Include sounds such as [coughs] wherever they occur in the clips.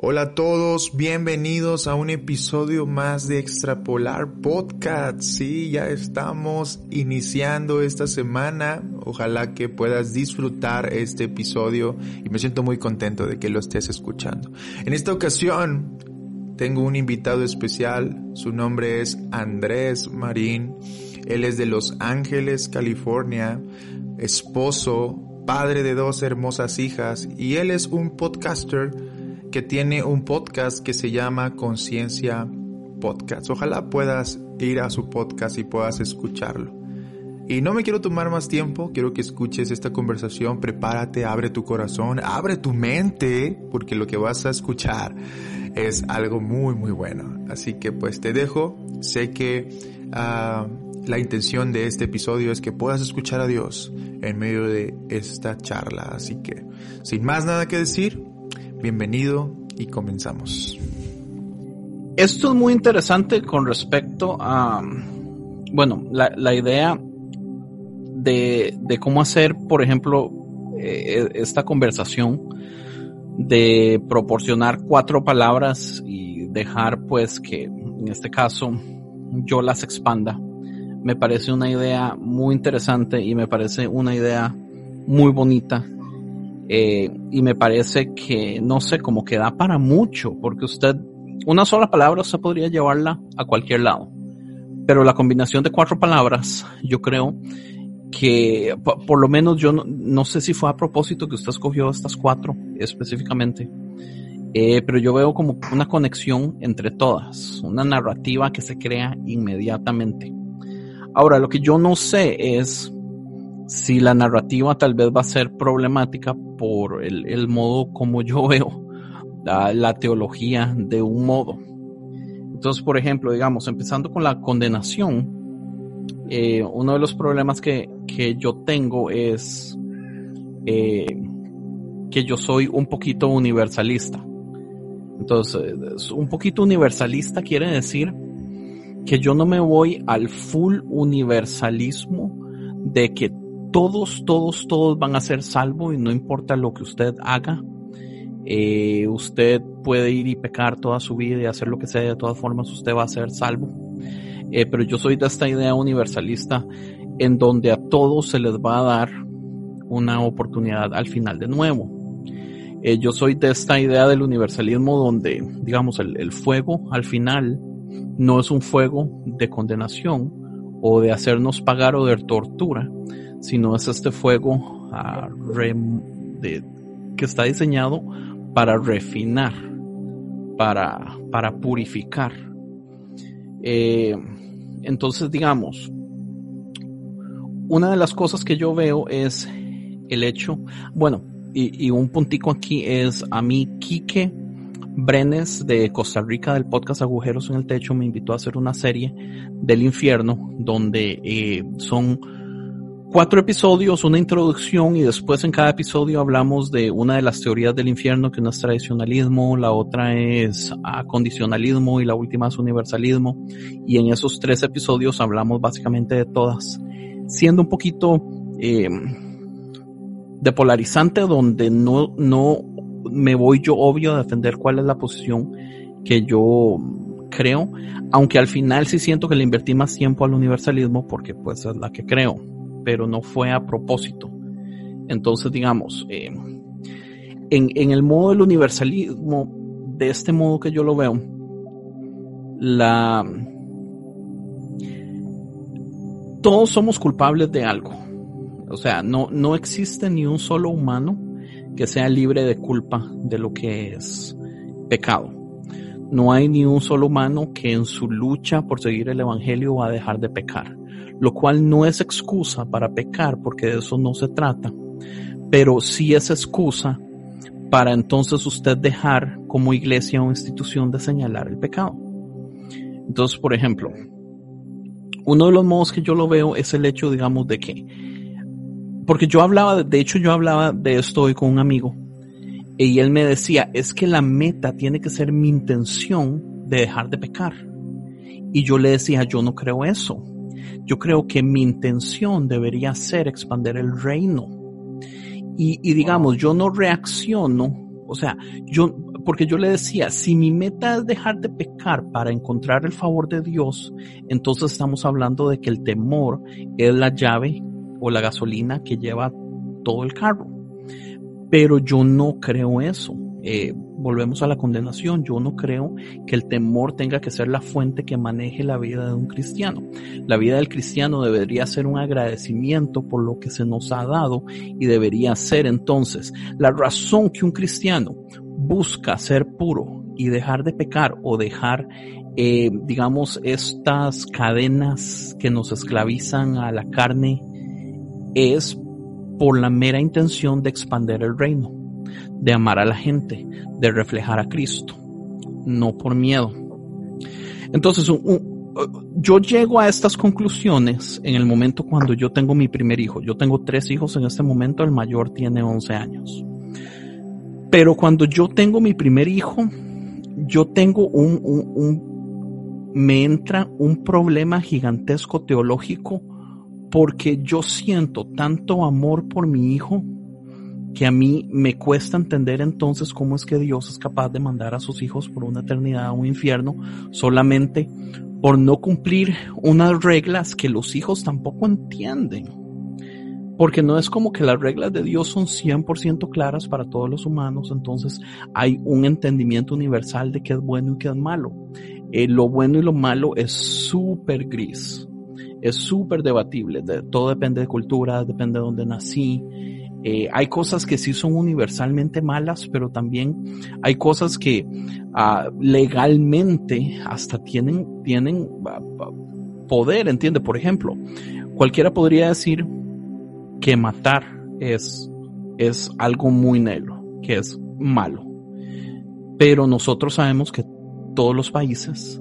Hola a todos, bienvenidos a un episodio más de Extrapolar Podcast. Sí, ya estamos iniciando esta semana. Ojalá que puedas disfrutar este episodio y me siento muy contento de que lo estés escuchando. En esta ocasión tengo un invitado especial. Su nombre es Andrés Marín. Él es de Los Ángeles, California, esposo, padre de dos hermosas hijas y él es un podcaster que tiene un podcast que se llama Conciencia Podcast. Ojalá puedas ir a su podcast y puedas escucharlo. Y no me quiero tomar más tiempo, quiero que escuches esta conversación, prepárate, abre tu corazón, abre tu mente, porque lo que vas a escuchar es algo muy, muy bueno. Así que pues te dejo, sé que uh, la intención de este episodio es que puedas escuchar a Dios en medio de esta charla. Así que, sin más nada que decir, Bienvenido y comenzamos. Esto es muy interesante con respecto a, bueno, la, idea de, de, cómo hacer, por ejemplo, eh, esta conversación de proporcionar cuatro palabras y dejar pues que en este caso yo las expanda. Me parece una idea muy interesante y me parece una idea muy bonita eh, y me parece que, no sé, como que da para mucho, porque usted, una sola palabra usted podría llevarla a cualquier lado. Pero la combinación de cuatro palabras, yo creo que, por, lo menos yo no, sé si fue a propósito que usted escogió estas cuatro específicamente, eh, pero yo veo como una conexión entre todas, una narrativa que se crea inmediatamente. Ahora, lo que yo no sé es si la narrativa tal vez va a ser problemática por el, modo como yo [laughs] veo la, teología de un modo. Entonces, por ejemplo, digamos, empezando con la condenación, eh, uno de los problemas que, yo tengo es eh, que yo soy un poquito universalista. Entonces, un poquito universalista quiere decir que yo no me voy al full universalismo de que todos, todos, todos van a ser salvos y no importa lo que usted haga. Eh, usted puede ir y pecar toda su vida y hacer lo que sea, de todas formas usted va a ser salvo. Eh, pero yo soy de esta idea universalista en donde a todos se les va a dar una oportunidad al final de nuevo. Eh, yo soy de esta idea del universalismo donde, digamos, el fuego al final no es un fuego de condenación o de hacernos pagar o de tortura, sino es este fuego ah, que está diseñado para refinar, para, para purificar. Eh, entonces, digamos, una de las cosas que yo veo es el hecho, bueno, y, y un puntico aquí es a mí, Quique Brenes de Costa Rica del podcast Agujeros en el Techo me invitó a hacer una serie del infierno donde eh, son cuatro episodios, una introducción y después en cada episodio hablamos de una de las teorías del infierno, que una es tradicionalismo, la otra es acondicionalismo y la última es universalismo. Y en esos tres episodios hablamos básicamente de todas, siendo un poquito eh, de polarizante donde no, no me voy yo obvio a defender cuál es la posición que yo creo, aunque al final sí siento que le invertí más tiempo al universalismo porque pues es la que creo pero no fue a propósito. Entonces, digamos, eh, en, el modo del universalismo, de este modo que yo lo veo, todos somos culpables de algo. O sea, no, no existe ni un solo humano que sea libre de culpa de lo que es pecado. No hay ni un solo humano que en su lucha por seguir el Evangelio va a dejar de pecar lo cual no es excusa para pecar, porque de eso no se trata, pero sí es excusa para entonces usted dejar como iglesia o institución de señalar el pecado. Entonces, por ejemplo, uno de los modos que yo lo veo es el hecho, digamos, de que, porque yo hablaba, de hecho yo hablaba de esto hoy con un amigo, y él me decía, es que la meta tiene que ser mi intención de dejar de pecar. Y yo le decía, yo no creo eso. Yo creo que mi intención debería ser expandir el reino. Y, y digamos, yo no reacciono, o sea, yo, porque yo le decía, si mi meta es dejar de pecar para encontrar el favor de Dios, entonces estamos hablando de que el temor es la llave o la gasolina que lleva todo el carro. Pero yo no creo eso. Eh, volvemos a la condenación. Yo no creo que el temor tenga que ser la fuente que maneje la vida de un cristiano. La vida del cristiano debería ser un agradecimiento por lo que se nos ha dado y debería ser entonces la razón que un cristiano busca ser puro y dejar de pecar o dejar, eh, digamos, estas cadenas que nos esclavizan a la carne es por la mera intención de expandir el reino, de amar a la gente, de reflejar a Cristo, no por miedo. Entonces, yo llego a estas conclusiones en el momento cuando yo tengo mi primer hijo. Yo tengo tres hijos en este momento, el mayor tiene 11 años. Pero cuando yo tengo mi primer hijo, yo tengo un, un, me entra un problema gigantesco teológico porque yo siento tanto amor por mi hijo que a mí me cuesta entender entonces cómo es que Dios es capaz de mandar a sus hijos por una eternidad a un infierno solamente por no cumplir unas reglas que los hijos tampoco entienden. Porque no es como que las reglas de Dios son 100% claras para todos los humanos, entonces hay un entendimiento universal de qué es bueno y qué es malo. Eh, lo bueno y lo malo es súper gris, es súper debatible, todo depende de cultura, depende de dónde nací. Eh, hay cosas que sí son universalmente malas, pero también hay cosas que uh, legalmente hasta tienen, tienen uh, poder, ¿entiende? Por ejemplo, cualquiera podría decir, que matar es, es algo muy negro, que es malo. Pero nosotros sabemos que todos los países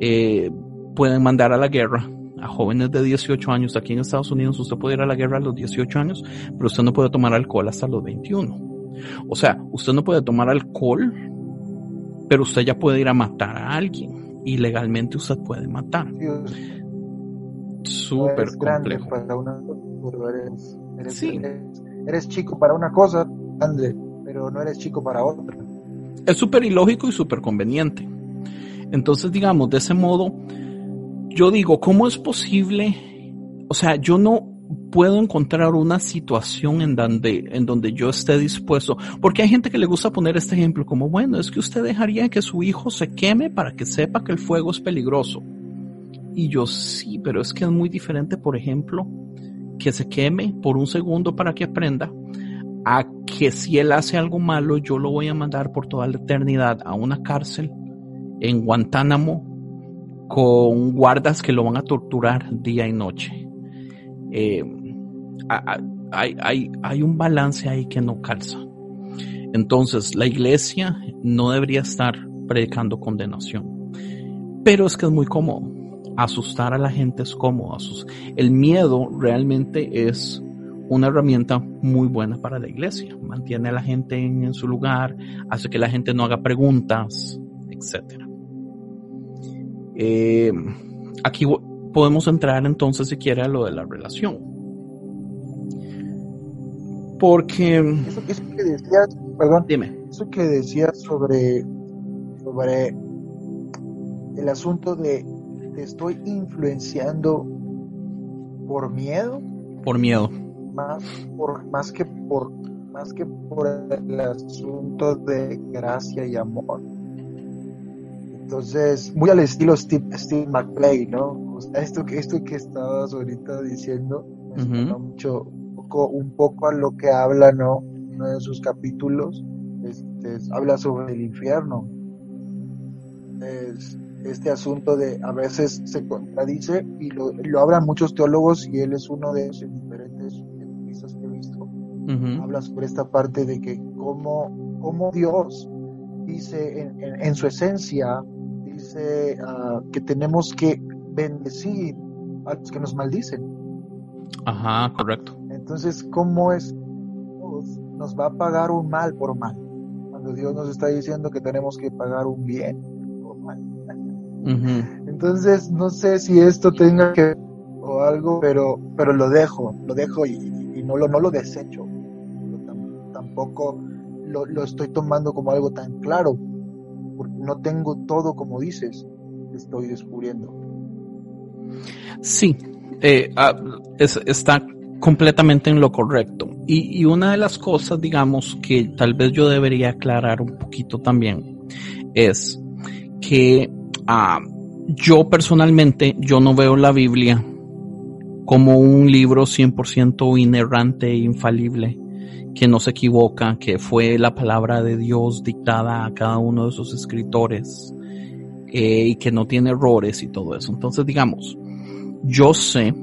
eh, pueden mandar a la guerra a jóvenes de 18 años. Aquí en Estados Unidos usted puede ir a la guerra a los 18 años, pero usted no puede tomar alcohol hasta los 21. O sea, usted no puede tomar alcohol, pero usted ya puede ir a matar a alguien. Y legalmente usted puede matar. Súper complejo. Para una Eres, eres, chico para una cosa, grande, pero no eres chico para otra. Es súper ilógico y súper conveniente. Entonces, digamos, de ese modo, yo digo, ¿cómo es posible? O sea, yo no puedo encontrar una situación en donde, en donde yo esté dispuesto, porque hay gente que le gusta poner este ejemplo como, bueno, es que usted dejaría que su hijo se queme para que sepa que el fuego es peligroso. Y yo sí, pero es que es muy diferente, por ejemplo, que se queme por un segundo para que aprenda, a que si él hace algo malo, yo lo voy a mandar por toda la eternidad a una cárcel en Guantánamo con guardas que lo van a torturar día y noche. Eh, hay, un balance ahí que no calza. Entonces, la iglesia no debería estar predicando condenación. Pero es que es muy cómodo asustar a la gente es cómodo. El miedo realmente es una herramienta muy buena para la iglesia. Mantiene a la gente en, su lugar, hace que la gente no haga preguntas, etc. Eh, aquí podemos entrar entonces, si quiere, a lo de la relación. Porque... Eso, que decías, perdón, dime. Eso que decías sobre, sobre el asunto de te estoy influenciando por miedo. Por miedo. Más, por, más que por más que por el asunto de gracia y amor. Entonces, muy al estilo Steve, Steve McPlay, ¿no? esto que esto que estabas ahorita diciendo mucho un poco, un poco a lo que habla, ¿no? Uno de sus capítulos este, habla sobre el infierno. Es, este asunto de a veces se contradice y lo, lo hablan muchos teólogos y él es uno de esos diferentes entrevistas que he visto. Habla sobre esta parte de que cómo, como Dios dice en, su esencia, dice ah, que tenemos que bendecir a los que nos maldicen. Ajá, correcto. Entonces, ¿cómo es Dios nos va a pagar un mal por mal? Cuando Dios nos está diciendo que tenemos que pagar un bien por mal. Entonces, no sé si esto tenga que o algo, pero pero lo dejo, lo dejo y, no lo no lo desecho. Tampoco lo, lo estoy tomando como algo tan claro, porque no tengo todo como dices, estoy descubriendo. Sí, eh, ah, está completamente en lo correcto. Y, una de las cosas, digamos, que tal vez yo debería aclarar un poquito también, es que ah, yo personalmente, yo no veo la Biblia como un libro 100% inerrante e infalible, que no se equivoca, que fue la palabra de Dios dictada a cada uno de sus escritores eh, y que no tiene errores y todo eso. Entonces, digamos, yo sé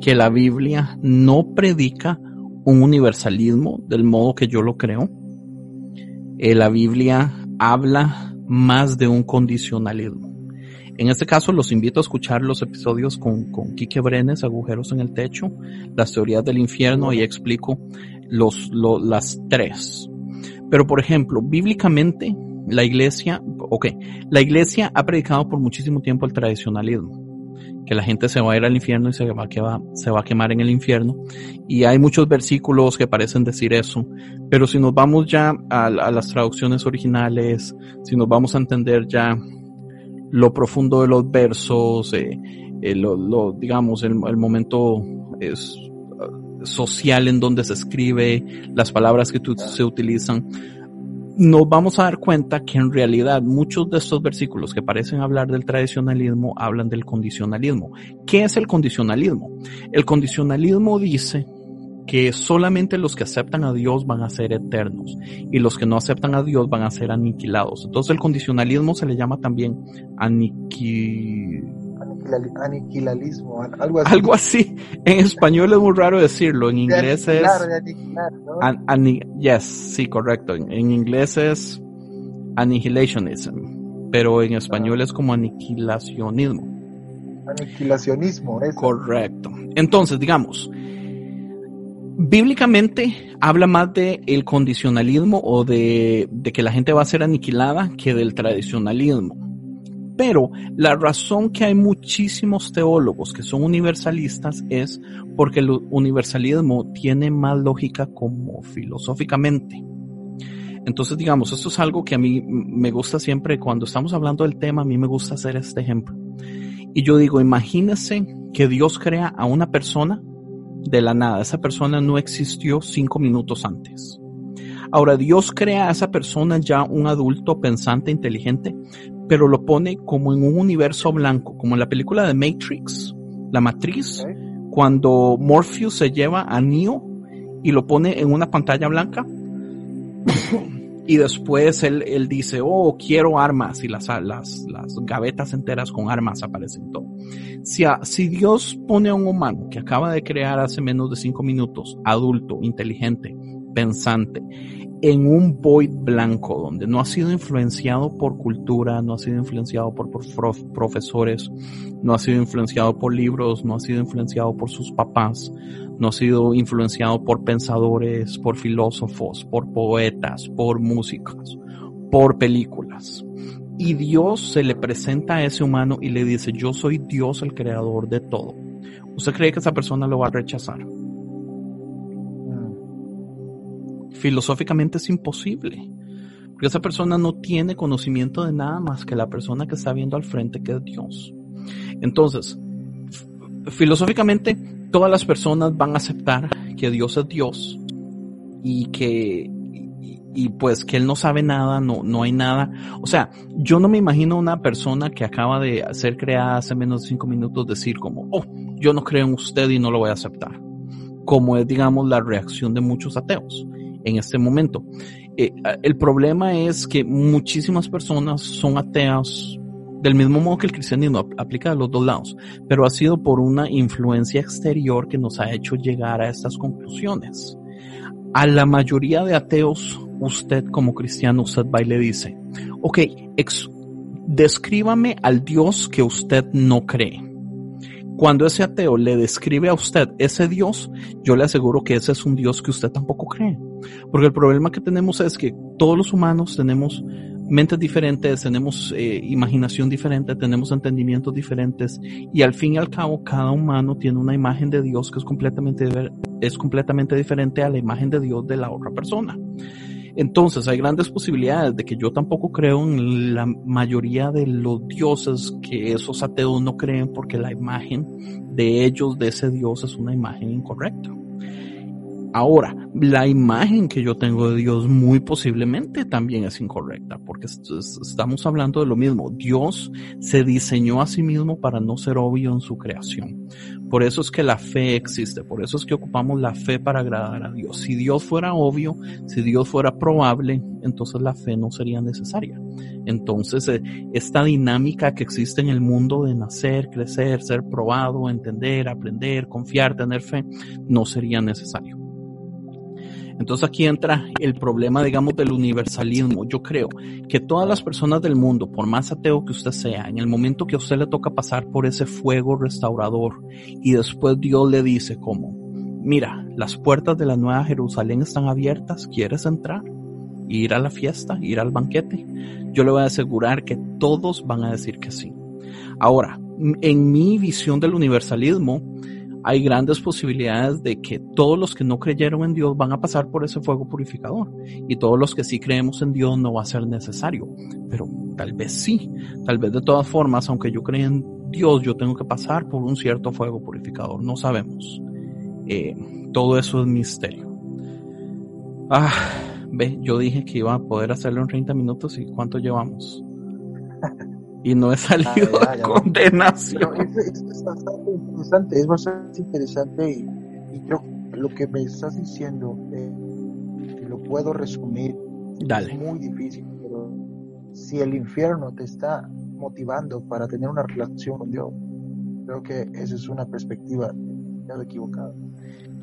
que la Biblia no predica un universalismo del modo que yo lo creo. Eh, la Biblia habla más de un condicionalismo. En este caso los invito a escuchar los episodios con, con Quique Brenes, Agujeros en el Techo, las teorías del infierno y explico los, las tres. Pero por ejemplo, bíblicamente la iglesia, ok, la iglesia ha predicado por muchísimo tiempo el tradicionalismo que la gente se va a ir al infierno y se va, a se va a quemar en el infierno. Y hay muchos versículos que parecen decir eso. Pero si nos vamos ya a, las traducciones originales, si nos vamos a entender ya lo profundo de los versos, eh, eh, lo, digamos, el, el momento es, social en donde se escribe, las palabras que se utilizan, nos vamos a dar cuenta que en realidad muchos de estos versículos que parecen hablar del tradicionalismo hablan del condicionalismo. ¿Qué es el condicionalismo? El condicionalismo dice que solamente los que aceptan a Dios van a ser eternos y los que no aceptan a Dios van a ser aniquilados. Entonces el condicionalismo se le llama también aniquilación aniquilalismo, algo así. Algo así. En español es muy raro decirlo, en inglés es... yes, sí, correcto. En, inglés es annihilationism, pero en español es como aniquilacionismo. Aniquilacionismo, es Correcto. Entonces, digamos, bíblicamente habla más de el condicionalismo o de, de que la gente va a ser aniquilada que del tradicionalismo. Pero la razón que hay muchísimos teólogos que son universalistas es porque el universalismo tiene más lógica como filosóficamente. Entonces, digamos, esto es algo que a mí me gusta siempre, cuando estamos hablando del tema, a mí me gusta hacer este ejemplo. Y yo digo, imagínese que Dios crea a una persona de la nada. Esa persona no existió cinco minutos antes. Ahora, Dios crea a esa persona ya un adulto pensante, inteligente, pero lo pone como en un universo blanco, como en la película de Matrix, la matriz, cuando Morpheus se lleva a Neo y lo pone en una pantalla blanca. [coughs] y después él, él, dice, oh, quiero armas, y las, las, las gavetas enteras con armas aparecen todo. Si, si Dios pone a un humano que acaba de crear hace menos de cinco minutos, adulto, inteligente, pensante, en un void blanco donde no ha sido influenciado por cultura, no ha sido influenciado por, profesores, no ha sido influenciado por libros, no ha sido influenciado por sus papás, no ha sido influenciado por pensadores, por filósofos, por poetas, por músicos, por películas. Y Dios se le presenta a ese humano y le dice, yo soy Dios el creador de todo. ¿Usted cree que esa persona lo va a rechazar? Filosóficamente es imposible. Porque esa persona no tiene conocimiento de nada más que la persona que está viendo al frente, que es Dios. Entonces, filosóficamente, todas las personas van a aceptar que Dios es Dios y que y, pues que él no sabe nada, no, no hay nada. O sea, yo no me imagino una persona que acaba de ser creada hace menos de cinco minutos decir como, oh, yo no creo en usted y no lo voy a aceptar. Como es, digamos, la reacción de muchos ateos en este momento. Eh, el problema es que muchísimas personas son ateas del mismo modo que el cristianismo aplica a los dos lados, pero ha sido por una influencia exterior que nos ha hecho llegar a estas conclusiones. A la mayoría de ateos usted como cristiano, usted va y le dice, ok, descríbame al Dios que usted no cree. Cuando ese ateo le describe a usted ese Dios, yo le aseguro que ese es un Dios que usted tampoco cree. Porque el problema que tenemos es que todos los humanos tenemos mentes diferentes, tenemos eh, imaginación diferente, tenemos entendimientos diferentes y al fin y al cabo cada humano tiene una imagen de Dios que es completamente, es completamente diferente a la imagen de Dios de la otra persona. Entonces hay grandes posibilidades de que yo tampoco creo en la mayoría de los dioses que esos ateos no creen porque la imagen de ellos, de ese dios, es una imagen incorrecta. Ahora, la imagen que yo tengo de Dios muy posiblemente también es incorrecta, porque estamos hablando de lo mismo. Dios se diseñó a sí mismo para no ser obvio en su creación. Por eso es que la fe existe, por eso es que ocupamos la fe para agradar a Dios. Si Dios fuera obvio, si Dios fuera probable, entonces la fe no sería necesaria. Entonces, eh, esta dinámica que existe en el mundo de nacer, crecer, ser probado, entender, aprender, confiar, tener fe, no sería necesario. Entonces aquí entra el problema, digamos, del universalismo. Yo creo que todas las personas del mundo, por más ateo que usted sea, en el momento que a usted le toca pasar por ese fuego restaurador y después Dios le dice como, mira, las puertas de la Nueva Jerusalén están abiertas, ¿quieres entrar? Ir a la fiesta, ir al banquete. Yo le voy a asegurar que todos van a decir que sí. Ahora, en mi visión del universalismo, hay grandes posibilidades de que todos los que no creyeron en Dios van a pasar por ese fuego purificador y todos los que sí creemos en Dios no va a ser necesario, pero tal vez sí, tal vez de todas formas, aunque yo crea en Dios, yo tengo que pasar por un cierto fuego purificador, no sabemos. Eh, todo eso es misterio. Ah, ve, yo dije que iba a poder hacerlo en 30 minutos y ¿cuánto llevamos? [laughs] y no he salido de condenación. es, bastante interesante, es bastante interesante y, creo que lo que me estás diciendo eh, lo puedo resumir. Dale. Es muy difícil, pero si el infierno te está motivando para tener una relación con Dios, creo que esa es una perspectiva equivocada.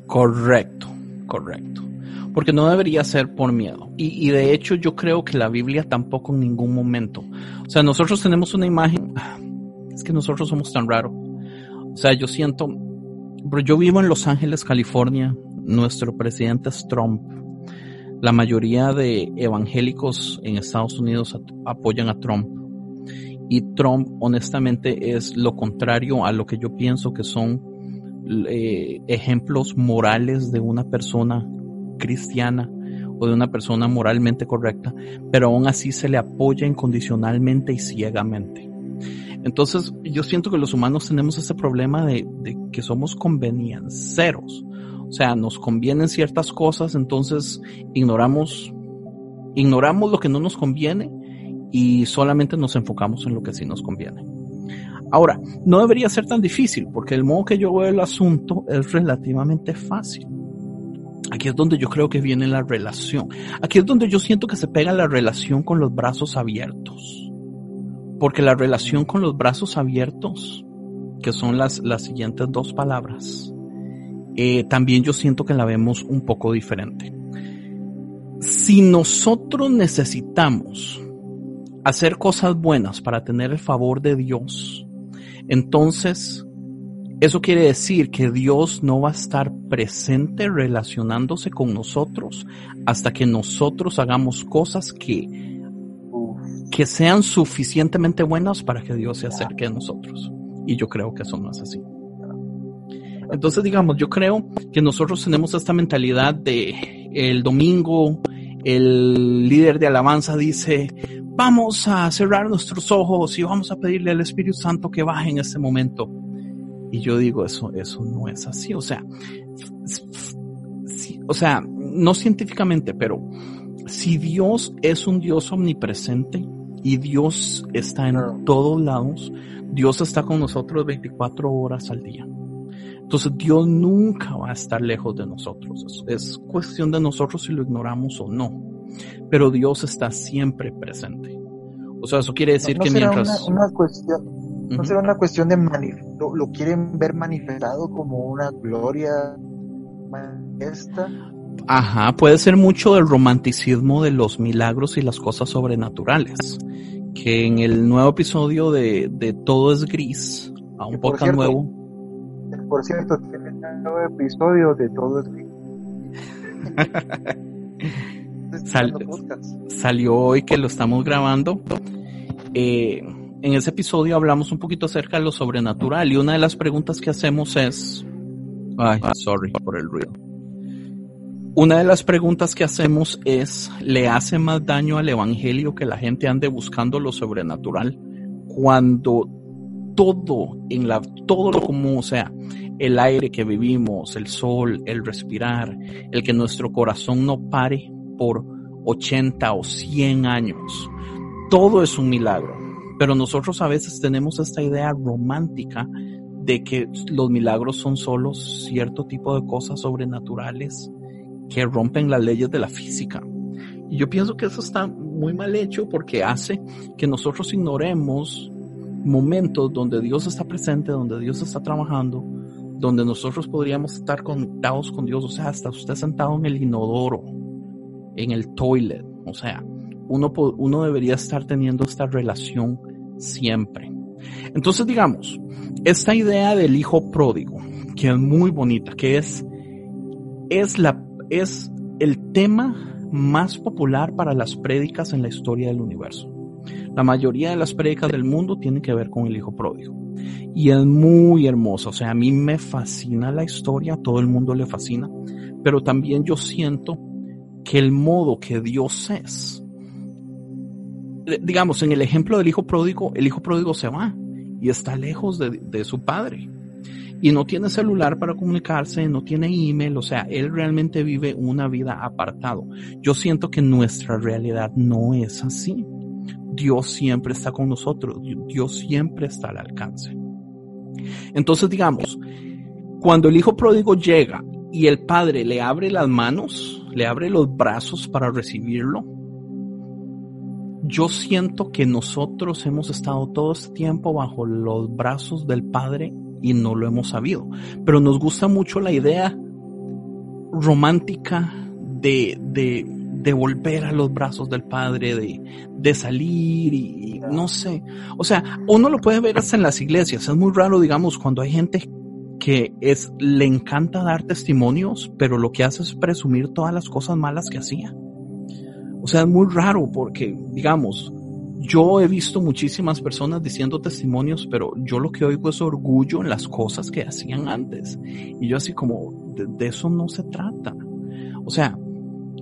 Correcto, correcto porque no debería ser por miedo. Y, de hecho yo creo que la Biblia tampoco en ningún momento. O sea, nosotros tenemos una imagen, [sighs] es que nosotros somos tan raros. O sea, yo siento, pero yo vivo en Los Ángeles, California, nuestro presidente es Trump. La mayoría de evangélicos en Estados Unidos apoyan a Trump. Y Trump, honestamente, es lo contrario a lo que yo pienso que son eh, ejemplos morales de una persona cristiana o de una persona moralmente correcta, pero aún así se le apoya incondicionalmente y ciegamente. Entonces, yo siento que los humanos tenemos ese problema de, que somos conveniencieros. O sea, nos convienen ciertas cosas, entonces ignoramos, ignoramos lo que no nos conviene y solamente nos enfocamos en lo que sí nos conviene. Ahora, no debería ser tan difícil, porque el modo que yo veo el asunto es relativamente fácil. Aquí es donde yo creo que viene la relación. Aquí es donde yo siento que se pega la relación con los brazos abiertos. Porque la relación con los brazos abiertos, que son las, las siguientes dos palabras, eh, también yo siento que la vemos un poco diferente. Si nosotros necesitamos hacer cosas buenas para tener el favor de Dios, entonces eso quiere decir que Dios no va a estar presente relacionándose con nosotros hasta que nosotros hagamos cosas que, que sean suficientemente buenas para que Dios se acerque a nosotros. Y yo creo que eso no es así. Entonces, digamos, yo creo que nosotros tenemos esta mentalidad de el domingo, el líder de alabanza dice, vamos a cerrar nuestros ojos y vamos a pedirle al Espíritu Santo que baje en este momento. Y yo digo, eso, eso no es así. O sea, o sea, no científicamente, pero si Dios es un Dios omnipresente y Dios está en todos lados, Dios está con nosotros 24 horas al día. Entonces Dios nunca va a estar lejos de nosotros. Es, cuestión de nosotros si lo ignoramos o no. Pero Dios está siempre presente. O sea, eso quiere decir que mientras... una cuestión, ¿No será una cuestión de lo, lo, quieren ver manifestado como una gloria manifiesta? Ajá, puede ser mucho del romanticismo de los milagros y las cosas sobrenaturales. Que en el nuevo episodio de, de Todo es Gris, a un poco nuevo. Por cierto, tiene un nuevo episodio de Todo es Gris. [laughs] salió hoy que lo estamos grabando. Eh, en ese episodio hablamos un poquito acerca de lo sobrenatural y una de las preguntas que hacemos es, ay, sorry por el ruido. Una de las preguntas que hacemos es, ¿le hace más daño al evangelio que la gente ande buscando lo sobrenatural cuando todo en la todo lo común, o sea, el aire que vivimos, el sol, el respirar, el que nuestro corazón no pare por 80 o 100 años, todo es un milagro. Pero nosotros a veces tenemos esta idea romántica de que los milagros son solo cierto tipo de cosas sobrenaturales que rompen las leyes de la física. Y yo pienso que eso está muy mal hecho porque hace que nosotros ignoremos momentos donde Dios está presente, donde Dios está trabajando, donde nosotros podríamos estar conectados con Dios, o sea, hasta usted sentado en el inodoro, en el toilet, o sea, uno, debería estar teniendo esta relación siempre. Entonces, digamos, esta idea del hijo pródigo, que es muy bonita, que es, es la, es el tema más popular para las prédicas en la historia del universo. La mayoría de las prédicas del mundo tienen que ver con el hijo pródigo. Y es muy hermoso. O sea, a mí me fascina la historia, a todo el mundo le fascina. Pero también yo siento que el modo que Dios es, digamos, en el ejemplo del hijo pródigo, el hijo pródigo se va y está lejos de, de su padre. Y no tiene celular para comunicarse, no tiene email, o sea, él realmente vive una vida apartado. Yo siento que nuestra realidad no es así. Dios siempre está con nosotros, Dios siempre está al alcance. Entonces, digamos, cuando el hijo pródigo llega y el padre le abre las manos, le abre los brazos para recibirlo, yo siento que nosotros hemos estado todo este tiempo bajo los brazos del padre y no lo hemos sabido. Pero nos gusta mucho la idea romántica de, de, volver a los brazos del Padre, de, de salir y, no sé. O sea, uno lo puede ver hasta en las iglesias. Es muy raro, digamos, cuando hay gente que es, le encanta dar testimonios, pero lo que hace es presumir todas las cosas malas que hacía. O sea, es muy raro porque, digamos, yo he visto muchísimas personas diciendo testimonios, pero yo lo que oigo es orgullo en las cosas que hacían antes. Y yo así como, de, eso no se trata. O sea,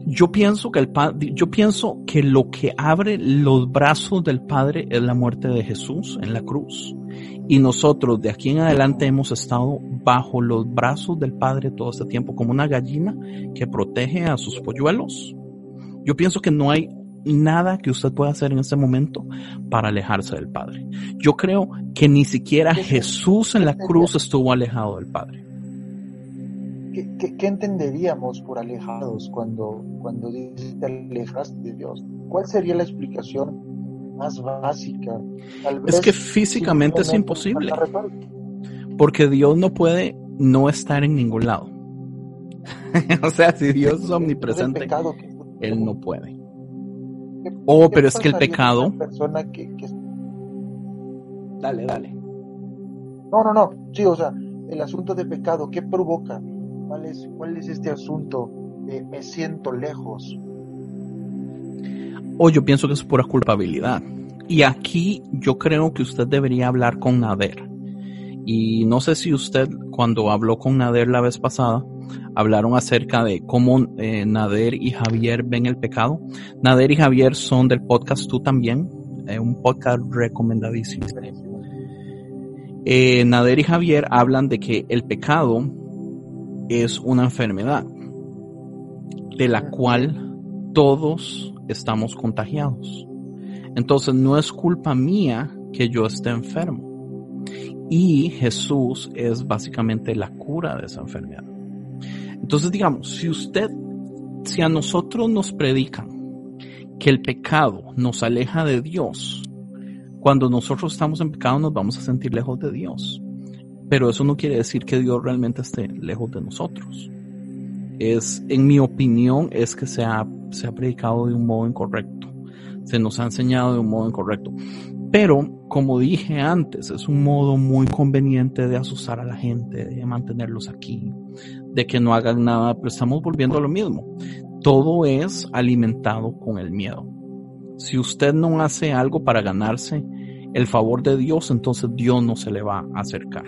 yo pienso que el yo pienso que lo que abre los brazos del Padre es la muerte de Jesús en la cruz. Y nosotros de aquí en adelante hemos estado bajo los brazos del Padre todo este tiempo, como una gallina que protege a sus polluelos. Yo pienso que no hay nada que usted pueda hacer en este momento para alejarse del Padre. Yo creo que ni siquiera Jesús en la cruz estuvo alejado del Padre. ¿Qué, entenderíamos por alejados cuando, cuando dices te alejaste de Dios? ¿Cuál sería la explicación más básica? es que físicamente es imposible. Porque Dios no puede no estar en ningún lado. [laughs] o sea, si Dios es omnipresente, Él no puede. Oh, pero es que el pecado. Persona que, Dale, dale. No, no, no. Sí, o sea, el asunto de pecado, ¿qué provoca? ¿Cuál es, cuál es este asunto de me siento lejos? O oh, yo pienso que es pura culpabilidad. Y aquí yo creo que usted debería hablar con Nader. Y no sé si usted, cuando habló con Nader la vez pasada, hablaron acerca de cómo eh, Nader y Javier ven el pecado. Nader y Javier son del podcast Tú también, eh, un podcast recomendadísimo. Eh, Nader y Javier hablan de que el pecado es una enfermedad de la cual todos estamos contagiados. Entonces no es culpa mía que yo esté enfermo. Y Jesús es básicamente la cura de esa enfermedad. Entonces, digamos, si usted, si a nosotros nos predican que el pecado nos aleja de Dios, cuando nosotros estamos en pecado nos vamos a sentir lejos de Dios. Pero eso no quiere decir que Dios realmente esté lejos de nosotros. es, en mi opinión, es que se ha, se ha predicado de un modo incorrecto. Se nos ha enseñado de un modo incorrecto. Pero, como dije antes, es un modo muy conveniente de asustar a la gente, de mantenerlos aquí, de que no hagan nada, pero estamos volviendo a lo mismo. Todo es alimentado con el miedo. Si usted no hace algo para ganarse el favor de Dios, entonces Dios no se le va a acercar.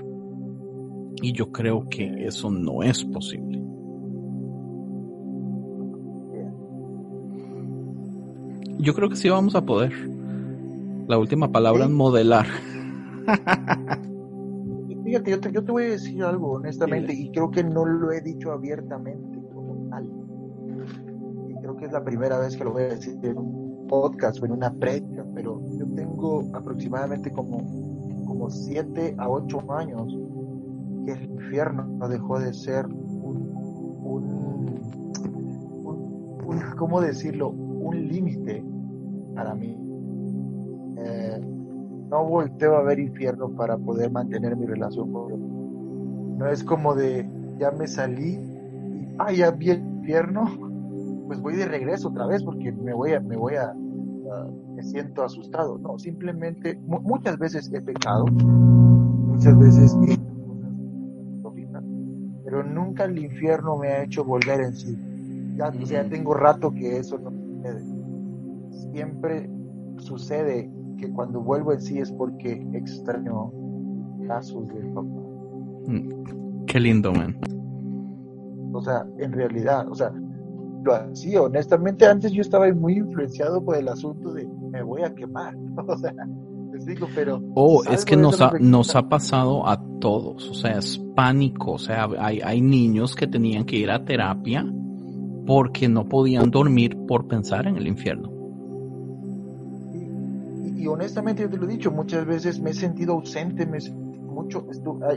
Y yo creo que eso no es posible. Yo creo que sí vamos a poder. La última palabra es modelar. [laughs] Fíjate, yo te, yo te, voy a decir algo honestamente y creo que no lo he dicho abiertamente como tal. Y creo que es la primera vez que lo voy a decir en un podcast o en una prédica, pero yo tengo aproximadamente como, como siete a ocho años que el infierno dejó de ser un, un, un ¿cómo decirlo? Un límite para mí. Eh, no volteo a ver infierno para poder mantener mi relación con Dios. No es como de, ya me salí y, ah, ya vi el infierno, [laughs] pues voy de regreso otra vez porque me voy a, me voy a, me siento asustado. No, simplemente, muchas veces he pecado, muchas veces he pero nunca el infierno me ha hecho volver en sí. Ya, ya tengo rato que eso no sucede siempre sucede que cuando vuelvo en sí es porque extraño casos de papá. Mm, qué lindo, man. O sea, en realidad, o sea, lo hacía, honestamente, antes yo estaba muy influenciado por el asunto de me voy a quemar, [laughs] o sea, les digo, pero... Oh, es que nos ha, nos ha pasado a todos, o sea, es pánico, o sea, hay, hay niños que tenían que ir a terapia porque no podían dormir por pensar en el infierno y honestamente yo te lo he dicho, muchas veces me he sentido ausente, me mucho,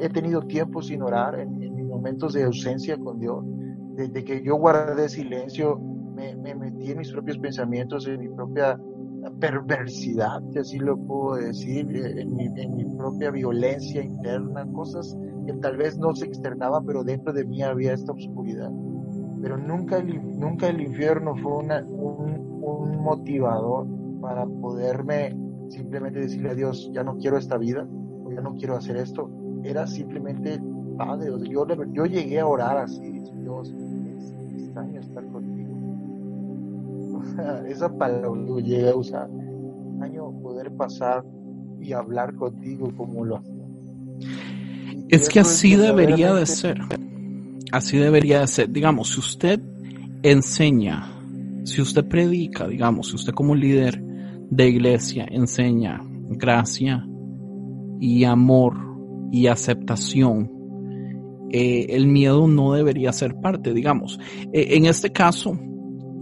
he tenido tiempo sin orar en, mis momentos de ausencia con Dios, desde que yo guardé silencio, me, metí en mis propios pensamientos, en mi propia perversidad, si así lo puedo decir, eh, en mi, propia violencia interna, cosas que tal vez no se externaba, pero dentro de mí había esta oscuridad. Pero nunca el, nunca el infierno fue una, un, un motivador para poderme simplemente decirle a Dios, ya no quiero esta vida, ya no quiero hacer esto, era simplemente Padre, yo, yo llegué a orar así, Dios, es extraño estar contigo. [laughs] esa palabra yo llegué a usar, extraño poder pasar y hablar contigo como lo hacía. Es que así debería de ser. Así debería de ser. Digamos, si usted enseña, si usted predica, digamos, si usted como líder de iglesia enseña gracia y amor y aceptación, eh, el miedo no debería ser parte, digamos. Eh, en este caso,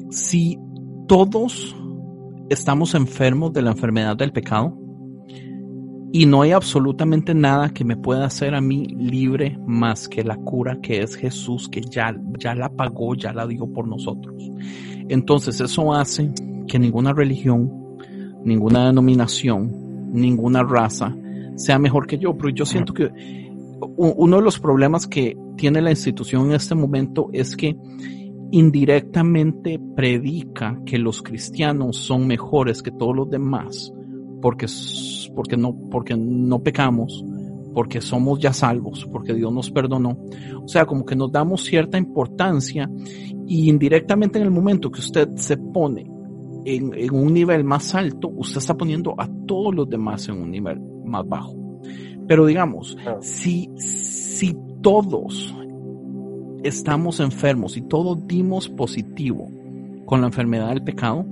si todos estamos enfermos de la enfermedad del pecado y no hay absolutamente nada que me pueda hacer a mí libre más que la cura que es Jesús, que ya, ya la pagó, ya la dio por nosotros. Entonces eso hace que ninguna religión, ninguna denominación, ninguna raza sea mejor que yo, pero yo siento que uno de los problemas que tiene la institución en este momento es que indirectamente predica que los cristianos son mejores que todos los demás porque, porque, no, porque no pecamos, porque somos ya salvos, porque Dios nos perdonó. O sea, como que nos damos cierta importancia y indirectamente en el momento que usted se pone en, un nivel más alto, usted está poniendo a todos los demás en un nivel más bajo. Pero digamos, si, si todos estamos enfermos y todos dimos positivo con la enfermedad del pecado,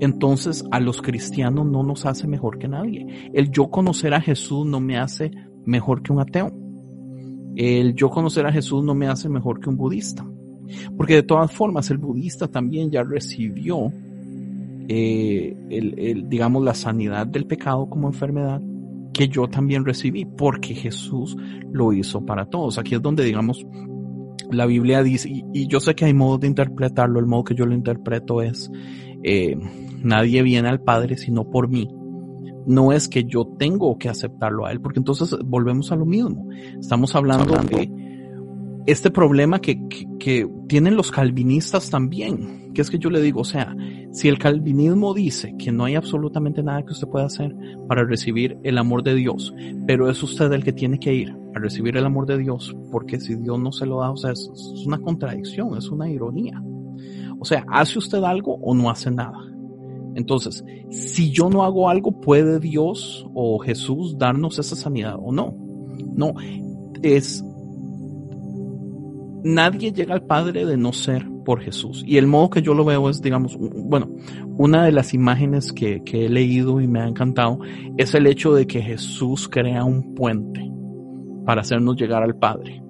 entonces a los cristianos no nos hace mejor que nadie. El yo conocer a Jesús no me hace mejor que un ateo. El yo conocer a Jesús no me hace mejor que un budista. Porque de todas formas el budista también ya recibió eh, el, digamos, la sanidad del pecado como enfermedad que yo también recibí, porque Jesús lo hizo para todos. Aquí es donde, digamos, la Biblia dice, y, yo sé que hay modos de interpretarlo, el modo que yo lo interpreto es, eh, nadie viene al Padre sino por mí. No es que yo tengo que aceptarlo a Él, porque entonces volvemos a lo mismo. Estamos hablando de este problema que, tienen los calvinistas también, que es que yo le digo, o sea, si el calvinismo dice que no hay absolutamente nada que usted pueda hacer para recibir el amor de Dios, pero es usted el que tiene que ir a recibir el amor de Dios, porque si Dios no se lo da, o sea, es, es una contradicción, es una ironía. O sea, ¿hace usted algo o no hace nada? Entonces, si yo no hago algo, ¿puede Dios o Jesús darnos esa sanidad o no? No, es nadie llega al Padre de no ser por Jesús. Y el modo que yo lo veo es, digamos, bueno, una de las imágenes que, he leído y me ha encantado es el hecho de que Jesús crea un puente para hacernos llegar al Padre.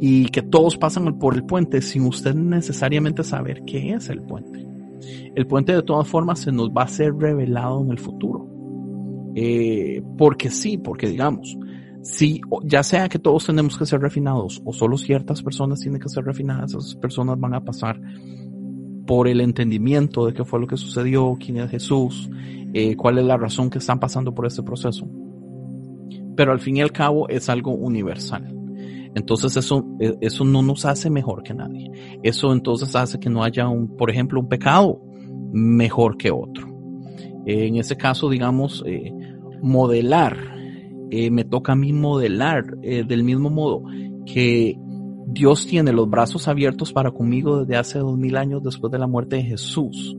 Y que todos pasan por el puente sin usted necesariamente saber qué es el puente. El puente de todas formas se nos va a ser revelado en el futuro. Eh, porque sí, porque digamos, si ya sea que todos tenemos que ser refinados o solo ciertas personas tienen que ser refinadas, esas personas van a pasar por el entendimiento de qué fue lo que sucedió, quién es Jesús, eh, cuál es la razón que están pasando por este proceso. Pero al fin y al cabo es algo universal. Entonces eso, e, eso no nos hace mejor que nadie. Eso entonces hace que no haya un, por ejemplo, un pecado mejor que otro. En ese caso, digamos, eh, modelar eh, me toca a mí modelar eh, del mismo modo que Dios tiene los brazos abiertos para conmigo desde hace dos mil años después de la muerte de Jesús,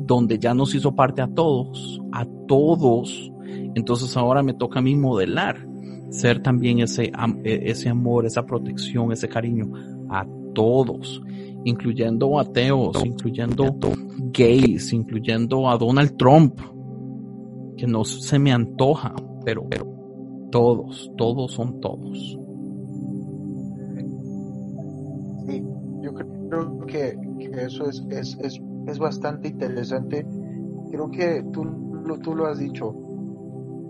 donde ya nos hizo parte a todos, a todos. Entonces ahora me toca a mí modelar, ser también ese, e, ese amor, esa protección, ese cariño a todos, incluyendo ateos, incluyendo gays, incluyendo a Donald Trump, que no se me antoja, pero, pero todos, todos son todos. Sí, yo creo que, eso es, es, es, es, bastante interesante. Creo que tú, tú lo has dicho.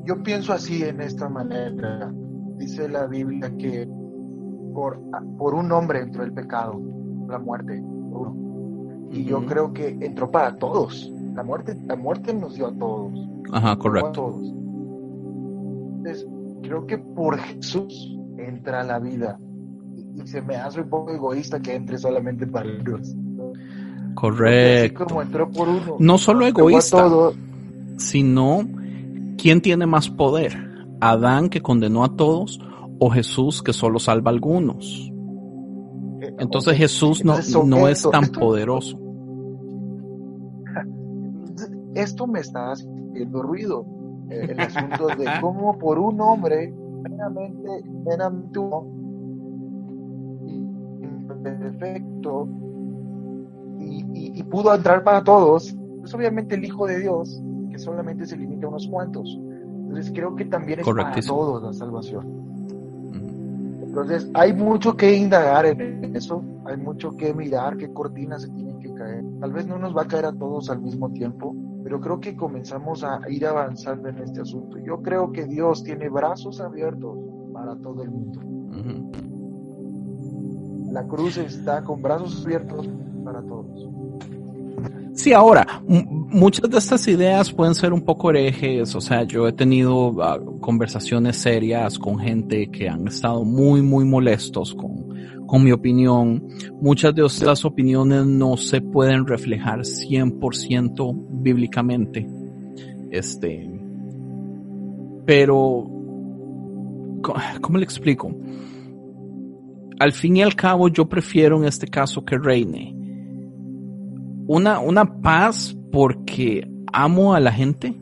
Yo pienso así en esta manera. Dice la Biblia que por, por un hombre entró el pecado, la muerte. Y yo creo que entró para todos. La muerte, la muerte nos dio a todos. Ajá, correcto. A todos creo que por Jesús entra la vida. Y, se me hace un poco egoísta que entre solamente para Dios. Correcto. Como entró por uno, no solo egoísta, sino ¿quién tiene más poder? ¿Adán que condenó a todos o Jesús que solo salva a algunos? Eh, Entonces Jesús no, no es tan poderoso. [laughs] Esto me está haciendo ruido el asunto de cómo por un hombre meramente, meramente perfecto y, y, pudo entrar para todos, pues obviamente el Hijo de Dios, que solamente se limita a unos cuantos. Entonces creo que también es para todos la salvación. Entonces hay mucho que indagar en eso, hay mucho que mirar, qué cortinas se tienen que caer. Tal vez no nos va a caer a todos al mismo tiempo, pero creo que comenzamos a ir avanzando en este asunto. Yo creo que Dios tiene brazos abiertos para todo el mundo. La cruz está con brazos abiertos para todos. Sí, ahora, muchas de estas ideas pueden ser un poco herejes, o sea, yo he tenido ah, conversaciones serias con gente que han estado muy, muy molestos con, con mi opinión. Muchas de estas opiniones no se pueden reflejar 100% bíblicamente. Este, pero, ¿cómo le explico? Al fin y al cabo, yo prefiero en este caso que reine una, una paz porque amo a la gente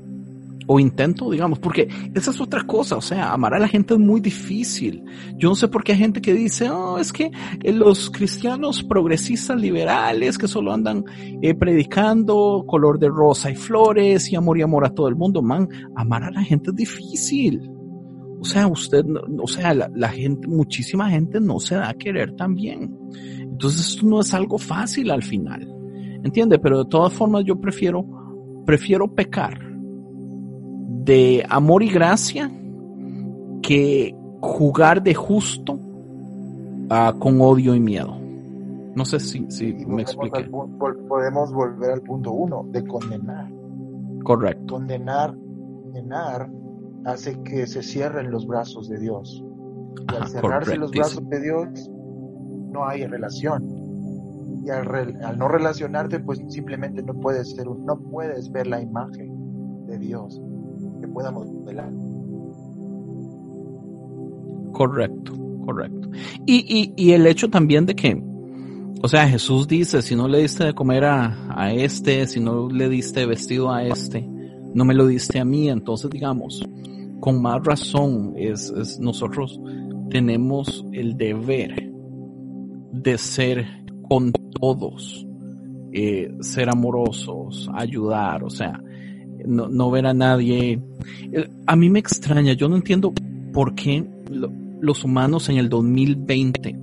o intento, digamos, porque esa es otra cosa, o sea, amar a la gente es muy difícil. Yo no sé por qué hay gente que dice, oh, es que eh, los cristianos progresistas liberales que solo andan eh, predicando color de rosa y flores y amor y amor a todo el mundo, man, amar a la gente es difícil. O sea, usted, o sea, la, la gente, muchísima gente no se da a querer también. Entonces esto no es algo fácil al final. ¿Entiende? Pero de todas formas yo prefiero, prefiero pecar de amor y gracia que jugar de justo uh, con odio y miedo. No sé si, si me expliqué. podemos volver al punto uno, de condenar. Correcto. Condenar, condenar hace que se cierren los brazos de Dios. Y al cerrarse los brazos de Dios, no hay relación. Y al, no relacionarte, pues simplemente no puedes ser, no puedes ver la imagen de Dios que pueda modelar. Correcto, correcto. Y, y, y el hecho también de que, o sea, Jesús dice, si no le diste de comer a, a este, si no le diste vestido a este, no me lo diste a mí, entonces digamos, con más razón es, es nosotros tenemos el deber de ser con todos, eh, ser amorosos, ayudar, o sea, no, no ver a nadie. Eh, a mí me extraña, yo no entiendo por qué los humanos en el 2020,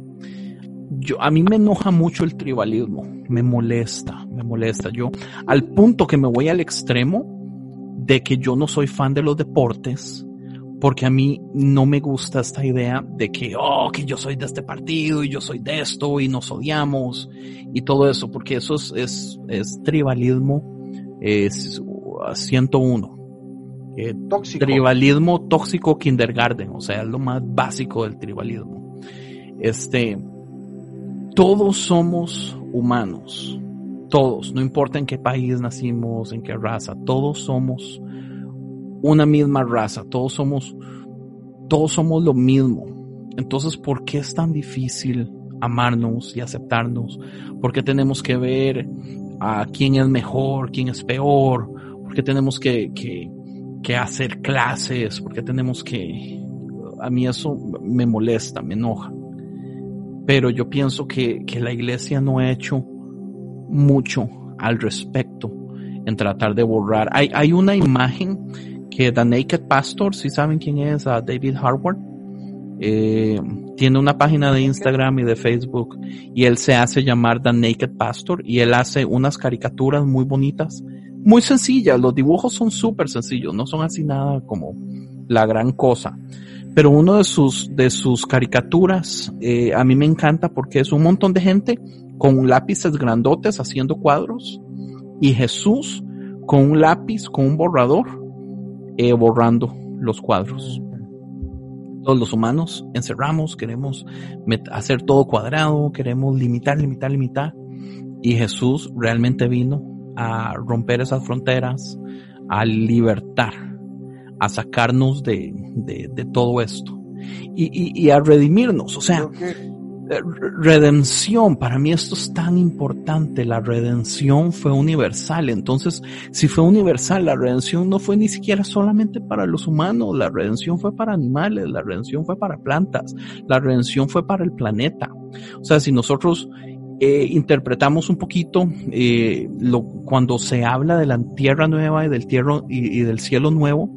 yo, a mí me enoja mucho el tribalismo, me molesta, me molesta. Yo, al punto que me voy al extremo de que yo no soy fan de los deportes, porque a mí no me gusta esta idea de que, oh, que yo soy de este partido y yo soy de esto y nos odiamos y todo eso, porque eso es, es, es tribalismo es 101. Eh, tóxico. Tribalismo tóxico kindergarten, o sea, es lo más básico del tribalismo. Este, todos somos humanos, todos, no importa en qué país nacimos, en qué raza, todos somos una misma raza, todos somos, todos somos lo mismo. Entonces, ¿por qué es tan difícil amarnos y aceptarnos? ¿Por qué tenemos que ver a quién es mejor, quién es peor? ¿Por qué tenemos que, que, hacer clases? ¿Por qué tenemos que... A mí eso me molesta, me enoja. Pero yo pienso que, que la iglesia no ha hecho mucho al respecto en tratar de borrar. Hay, hay una imagen que The Naked Pastor, si saben quién es, David Harvard, eh, tiene una página de Instagram y de Facebook y él se hace llamar The Naked Pastor y él hace unas caricaturas muy bonitas, muy sencillas, los dibujos son súper sencillos, no son así nada como la gran cosa. Pero uno de sus, de sus caricaturas eh, a mí me encanta porque es un montón de gente con lápices grandotes haciendo cuadros y Jesús con un lápiz, con un borrador eh, borrando los cuadros. Todos los humanos encerramos, queremos hacer todo cuadrado, queremos limitar, limitar, limitar. Y Jesús realmente vino a romper esas fronteras, a libertar, a sacarnos de, de, todo esto y, y, a redimirnos. O sea, eh, redención, para mí esto es tan importante, la redención fue universal, entonces si fue universal, la redención no fue ni siquiera solamente para los humanos, la redención fue para animales, la redención fue para plantas, la redención fue para el planeta. O sea, si nosotros eh, interpretamos un poquito eh, cuando se habla de la tierra nueva y del, tierra, y del cielo nuevo,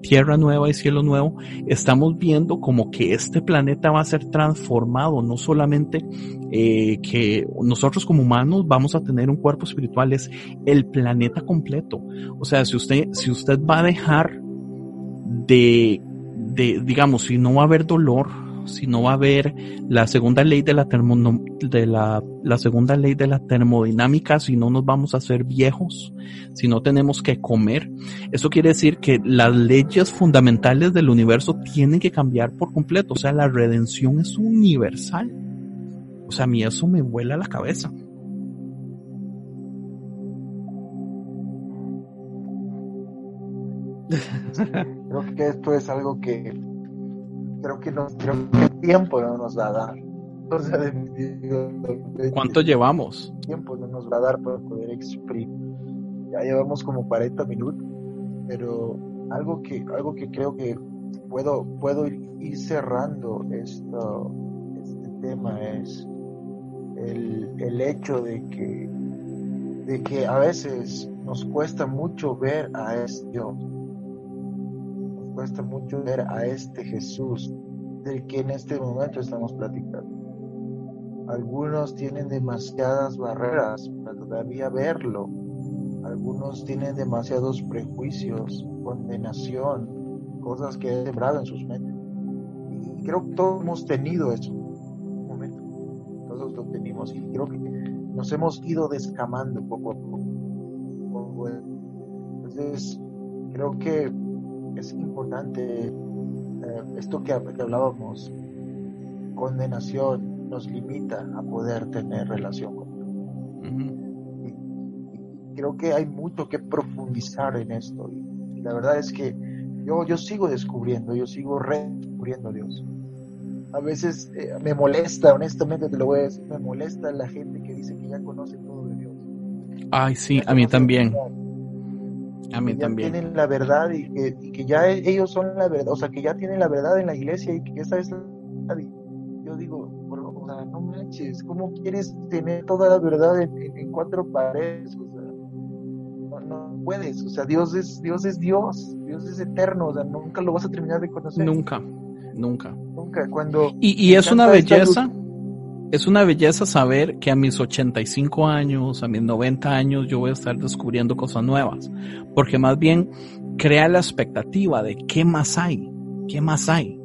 tierra nueva y cielo nuevo, estamos viendo como que este planeta va a ser transformado, no solamente eh, que nosotros como humanos vamos a tener un cuerpo espiritual, es el planeta completo. O sea, si usted, si usted va a dejar de, de digamos, si no va a haber dolor, si no va a haber la segunda ley de la, de la, la segunda ley de la termodinámica, si no nos vamos a hacer viejos, si no tenemos que comer. Eso quiere decir que las leyes fundamentales del universo tienen que cambiar por completo. O sea, la redención es universal. O sea, a mí eso me vuela la cabeza. [laughs] Creo que esto es algo que creo que no, creo que el tiempo no nos va a dar. ¿Cuánto llevamos? Tiempo no nos va a dar para poder exprimir. Ya llevamos como 40 minutos, pero algo que, algo que creo que puedo, puedo ir cerrando esto, este tema es el, el hecho de que, de que a veces nos cuesta mucho ver a este Dios cuesta mucho ver a este Jesús del que en este momento estamos platicando. Algunos tienen demasiadas barreras para todavía verlo. Algunos tienen demasiados prejuicios, condenación, cosas que he sembrado en sus mentes. Y creo que todos hemos tenido eso. Un momento. Todos lo tenemos. Y creo que nos hemos ido descamando poco a poco. Entonces, creo que es importante eh, esto que, hablábamos, condenación, nos limita a poder tener relación con Dios. creo que hay mucho que profundizar en esto. Y, la verdad es que yo, yo sigo descubriendo, yo sigo redescubriendo a Dios. A veces eh, me molesta, honestamente te lo voy a decir, me molesta la gente que dice que ya conoce todo de Dios. Ay, sí, a mí también. A mí que también. tienen la verdad y que, y que, ya ellos son la verdad, o sea, que ya tienen la verdad en la iglesia y que esa es la Yo digo, o sea, no manches, ¿cómo quieres tener toda la verdad en, cuatro paredes? O sea, no, no, puedes, o sea, Dios es, Dios es Dios, Dios es eterno, o sea, nunca lo vas a terminar de conocer. Nunca, nunca. Nunca, cuando... Y, y es una belleza es una belleza saber que a mis 85 años, a mis 90 años, yo voy a estar descubriendo cosas nuevas, porque más bien crea la expectativa de qué más hay, qué más hay.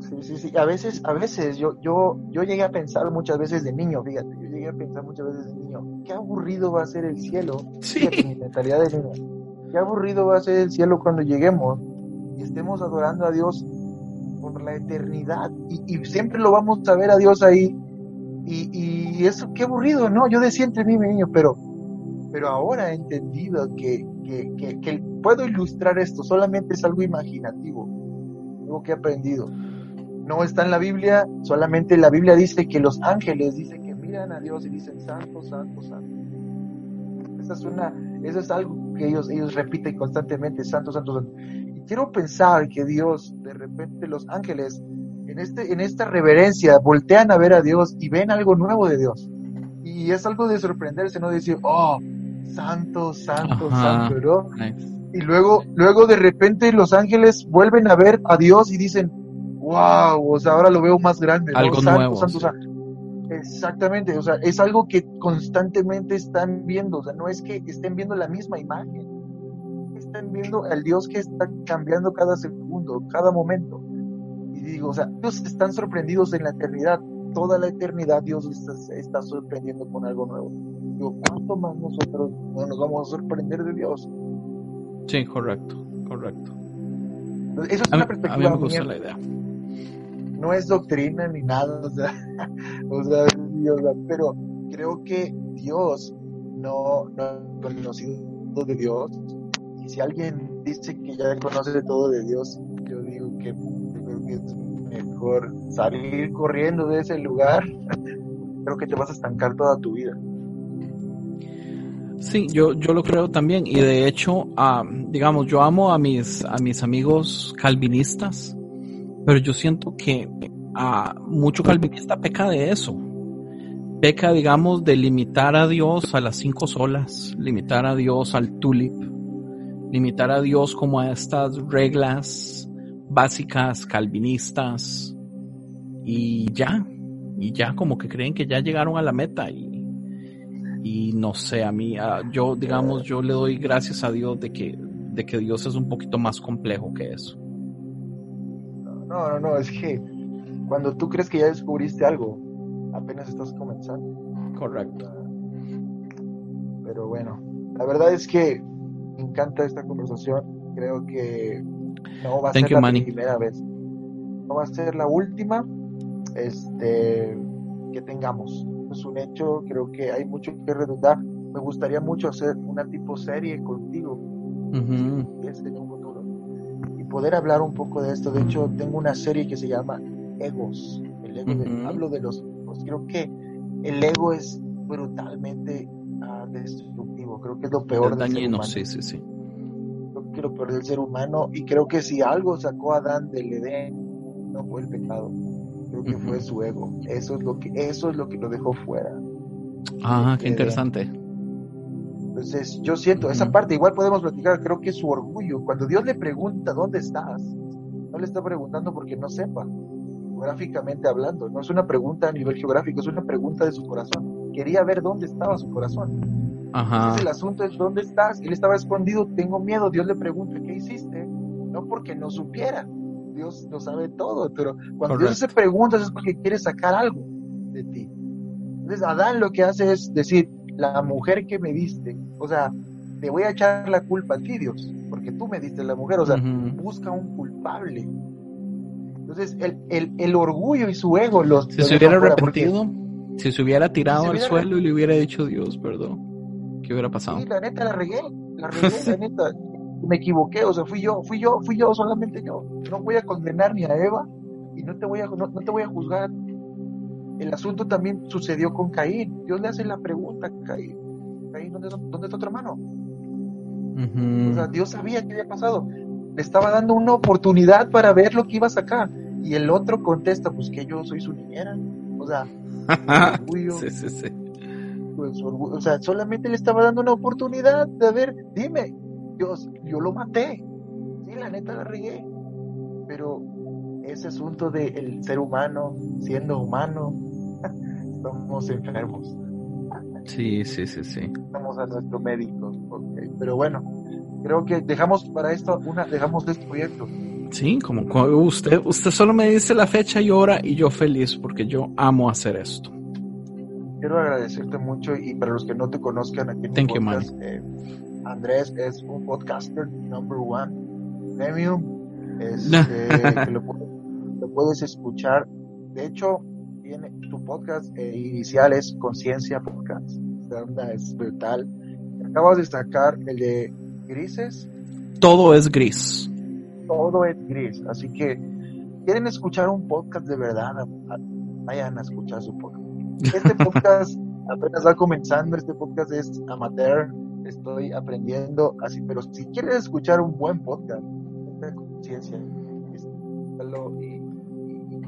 Sí, sí, sí. A veces, a veces yo, yo, yo llegué a pensar muchas veces de niño, fíjate, yo llegué a pensar muchas veces de niño, qué aburrido va a ser el cielo. Sí. Fíjate, mi mentalidad de niño. Qué aburrido va a ser el cielo cuando lleguemos y estemos adorando a Dios la eternidad. Y, siempre lo vamos a ver a Dios ahí. Y, y, eso qué aburrido, ¿no? Yo decía entre mí, mi pero, pero ahora he entendido que, que, que, puedo ilustrar esto, solamente es algo imaginativo, algo que he aprendido. No está en la Biblia, solamente la Biblia dice que los ángeles dicen que miran a Dios y dicen santo, santo, santo. Esa es una, eso es algo que ellos, ellos repiten constantemente, santo, santo, santo quiero pensar que Dios, de repente los ángeles, en, este, en esta reverencia, voltean a ver a Dios y ven algo nuevo de Dios. Y es algo de sorprenderse, ¿no? Decir, oh, santo, santo, santo, ¿no? Y luego, luego de repente los ángeles vuelven a ver a Dios y dicen, wow, o sea, ahora lo veo más grande. Algo nuevo. Santo, Exactamente, o sea, es algo que constantemente están viendo, o sea, no es que estén viendo la misma imagen, están viendo al Dios que está cambiando cada segundo, cada momento. Y digo, o sea, ellos están sorprendidos en la eternidad. Toda la eternidad Dios está, está sorprendiendo con algo nuevo. Digo, ¿cuánto más nosotros no nos vamos a sorprender de Dios? Sí, correcto, correcto. Eso es una perspectiva. A mí me gusta la idea. No es doctrina ni nada, o sea, [laughs] o sea, pero creo que Dios no, no conocido de Dios si alguien dice que ya conoce todo de Dios, yo digo que, es mejor salir corriendo de ese lugar. [laughs] creo que te vas a estancar toda tu vida. Sí, yo, yo lo creo también. Y de hecho, digamos, yo amo a mis, a mis amigos calvinistas, pero yo siento que a mucho calvinista peca de eso. Peca, digamos, de limitar a Dios a las cinco solas, limitar a Dios al tulip, limitar a Dios como a estas reglas básicas calvinistas y ya, y ya como que creen que ya llegaron a la meta y, y no sé, a mí, yo digamos, yo le doy gracias a Dios de que, de que Dios es un poquito más complejo que eso. No, no, no, es que cuando tú crees que ya descubriste algo, apenas estás comenzando. Correcto. Pero bueno, la verdad es que encanta esta conversación. Creo que no va a ser la primera vez. No va a ser la última este, que tengamos. Es un hecho, creo que hay mucho que redundar. Me gustaría mucho hacer una tipo serie contigo este, en un futuro y poder hablar un poco de esto. De hecho, tengo una serie que se llama Egos. El ego hablo de los Creo que el ego es brutalmente uh, destructivo creo que es lo peor del ser humano. Sí, sí, sí. Creo que lo peor del ser humano y creo que si algo sacó a Adán del Edén no fue el pecado, creo que fue su ego. Eso es lo que eso es lo que lo dejó fuera. Ah, qué interesante. Entonces, yo siento esa parte, igual podemos platicar, creo que es su orgullo. Cuando Dios le pregunta, ¿dónde estás? No le está preguntando porque no sepa, geográficamente hablando. No es una pregunta a nivel geográfico, es una pregunta de su corazón. Quería ver dónde estaba su corazón. Ajá. el asunto es dónde estás. Él estaba escondido, tengo miedo. Dios le pregunta, ¿qué hiciste? No porque no supiera. Dios lo sabe todo, pero cuando Dios se pregunta es porque quiere sacar algo de ti. Entonces Adán lo que hace es decir, la mujer que me diste, o sea, te voy a echar la culpa a ti, Dios, porque tú me diste la mujer, o sea, busca un culpable. Entonces, el, el, el orgullo y su ego los... Si se hubiera arrepentido, si se hubiera tirado al suelo y le hubiera dicho Dios, perdón, ¿qué hubiera pasado? Sí, la neta la regué, la regué, la [laughs] neta, me equivoqué, o sea, fui yo, fui yo, fui yo, solamente yo. No voy a condenar ni a Eva y no te voy a, no, te voy a juzgar. El asunto también sucedió con Caín. Dios le hace la pregunta Caín. Caín, ¿dónde, dónde está tu hermano? O sea, Dios sabía qué había pasado. Le estaba dando una oportunidad para ver lo que iba a sacar. Y el otro contesta, pues que yo soy su niñera. O sea, [laughs] sí, sí, sí. Pues, o sea, solamente le estaba dando una oportunidad de ver, dime, Dios, yo lo maté. Sí, la neta la regué. Pero ese asunto del ser humano, siendo humano, [laughs] estamos enfermos. Sí, sí, sí, sí. Estamos a nuestro médico. Pero bueno, creo que dejamos para esto una, dejamos este proyecto. Sí, como usted, usted solo me dice la fecha y hora y yo feliz porque yo amo hacer esto. Quiero agradecerte mucho y para los que no te conozcan aquí en podcast, eh, Andrés es un podcaster number one premium, este, [laughs] que lo, puedes escuchar. De hecho, tiene tu podcast eh, inicial es Conciencia Podcast. onda es brutal. Acabas de destacar el de Grises. Todo es gris todo es gris. Así que, ¿quieren escuchar un podcast de verdad? Vayan a escuchar su podcast. Este podcast apenas va comenzando, este podcast es amateur, estoy aprendiendo así, pero si quieres escuchar un buen podcast, conciencia, y,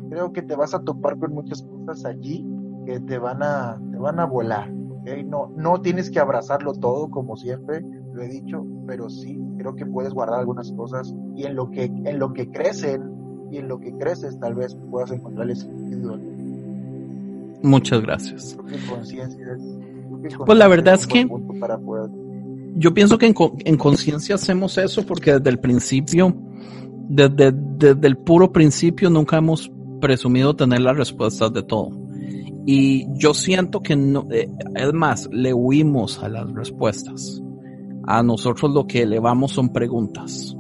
creo que te vas a topar con muchas cosas allí que te van a, te van a volar. No, no tienes que abrazarlo todo como siempre, lo he dicho, pero sí creo que puedes guardar algunas cosas y en lo que en lo que crecen y en lo que creces tal vez puedas encontrar el sentido. Muchas gracias. pues la verdad es que yo pienso que en, conciencia hacemos eso porque desde el principio, desde, desde el puro principio nunca hemos presumido tener las respuestas de todo. Y yo siento que no, eh, es más, le huimos a las respuestas a nosotros lo que elevamos son preguntas.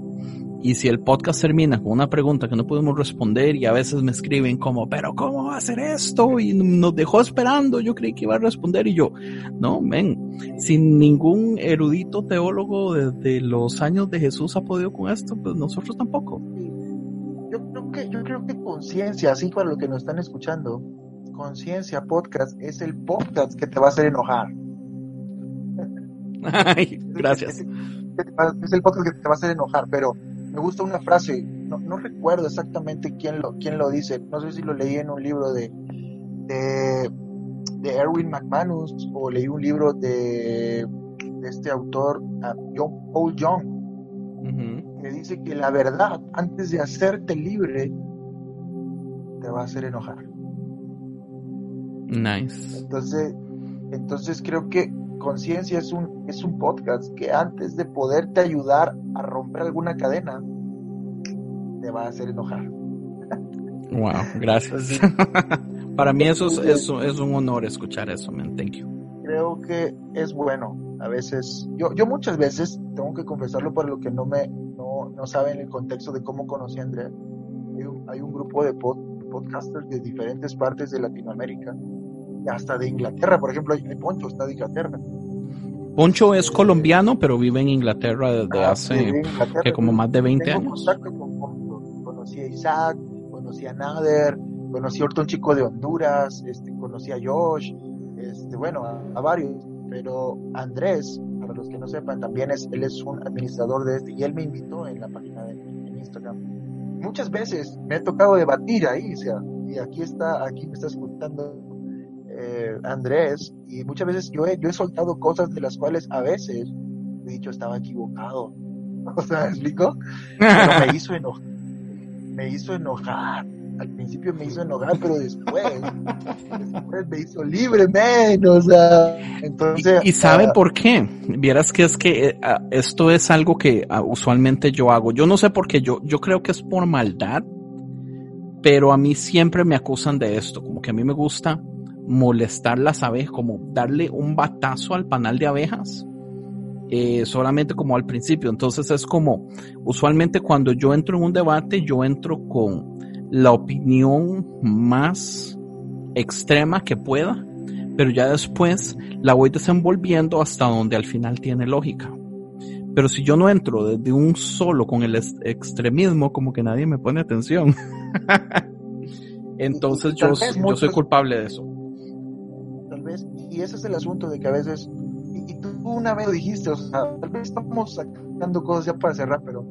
Y si el podcast termina con una pregunta que no podemos responder y a veces me escriben como, pero ¿cómo va a hacer esto? Y nos dejó esperando, yo creí que iba a responder y yo, no, ven, sin ningún erudito teólogo desde los años de Jesús ha podido con esto, pues nosotros tampoco. Yo creo que, yo creo que conciencia, así para los que nos están escuchando, conciencia podcast es el podcast que te va a hacer enojar [laughs] gracias. [laughs] Es el podcast que te va a hacer enojar, pero me gusta una frase, no, no recuerdo exactamente quién lo, quién lo dice, no sé si lo leí en un libro de, de, de Erwin McManus o leí un libro de, de este autor, John, Paul Young, que dice que la verdad, antes de hacerte libre, te va a hacer enojar. Nice. Entonces, entonces creo que Conciencia es un, es un podcast que antes de poderte ayudar a romper alguna cadena, te va a hacer enojar. Wow, gracias. [laughs] Para mí eso es, eso es un honor escuchar eso, man. Thank you. Creo que es bueno. A veces, yo, yo muchas veces, tengo que confesarlo para lo que no me, no, no saben el contexto de cómo conocí a Andrea. Hay un, grupo de podcasters de diferentes partes de Latinoamérica hasta de Inglaterra, por ejemplo, Poncho está de Inglaterra. Poncho es colombiano, pero vive en Inglaterra desde ah, hace que como más de 20 años. conocí a Isaac, conocí a Nader, conocí a un chico de Honduras, este, conocí a Josh, este, bueno, a, varios, pero Andrés, para los que no sepan, también es, él es un administrador de este, y él me invitó en la página de Instagram. Muchas veces me he tocado debatir ahí, o sea, y aquí está, aquí me está escuchando eh, Andrés, y muchas veces yo he, yo he soltado cosas de las cuales a veces he dicho estaba equivocado. [laughs] O sea, ¿me explico? Pero me hizo enojar. Me hizo enojar. Al principio me hizo enojar, pero después, después me hizo libre, menos. O sea, entonces. ¿Y, sabe ah, por qué? Vieras que es que eh, ah, esto es algo que ah, usualmente yo hago. Yo no sé por qué, yo, yo creo que es por maldad, pero a mí siempre me acusan de esto, como que a mí me gusta molestar las abejas, como darle un batazo al panal de abejas, eh, solamente como al principio. Entonces es como, usualmente cuando yo entro en un debate, yo entro con la opinión más extrema que pueda, pero ya después la voy desenvolviendo hasta donde al final tiene lógica. Pero si yo no entro desde un solo con el extremismo, como que nadie me pone atención. [laughs] Entonces yo, yo soy culpable de eso. Y ese es el asunto de que a veces, y, tú una vez lo dijiste, o sea, tal vez estamos sacando cosas ya para cerrar, pero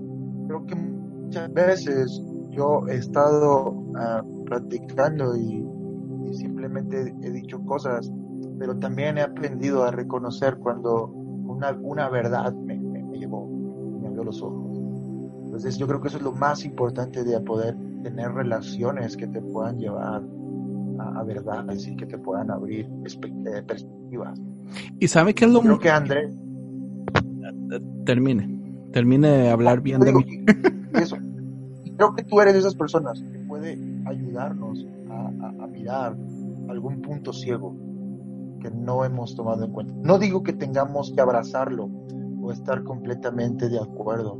creo que muchas veces yo he estado uh, practicando y, simplemente he dicho cosas, pero también he aprendido a reconocer cuando una, una verdad me, los ojos. Entonces yo creo que eso es lo más importante de poder tener relaciones que te puedan llevar a, verdades y que te puedan abrir eh, perspectivas. ¿Y sabe qué es lo Creo que André... Termine, termine de hablar bien de mí. Eso. Creo que tú eres de esas personas que puede ayudarnos a, a mirar algún punto ciego que no hemos tomado en cuenta. No digo que tengamos que abrazarlo, estar completamente de acuerdo,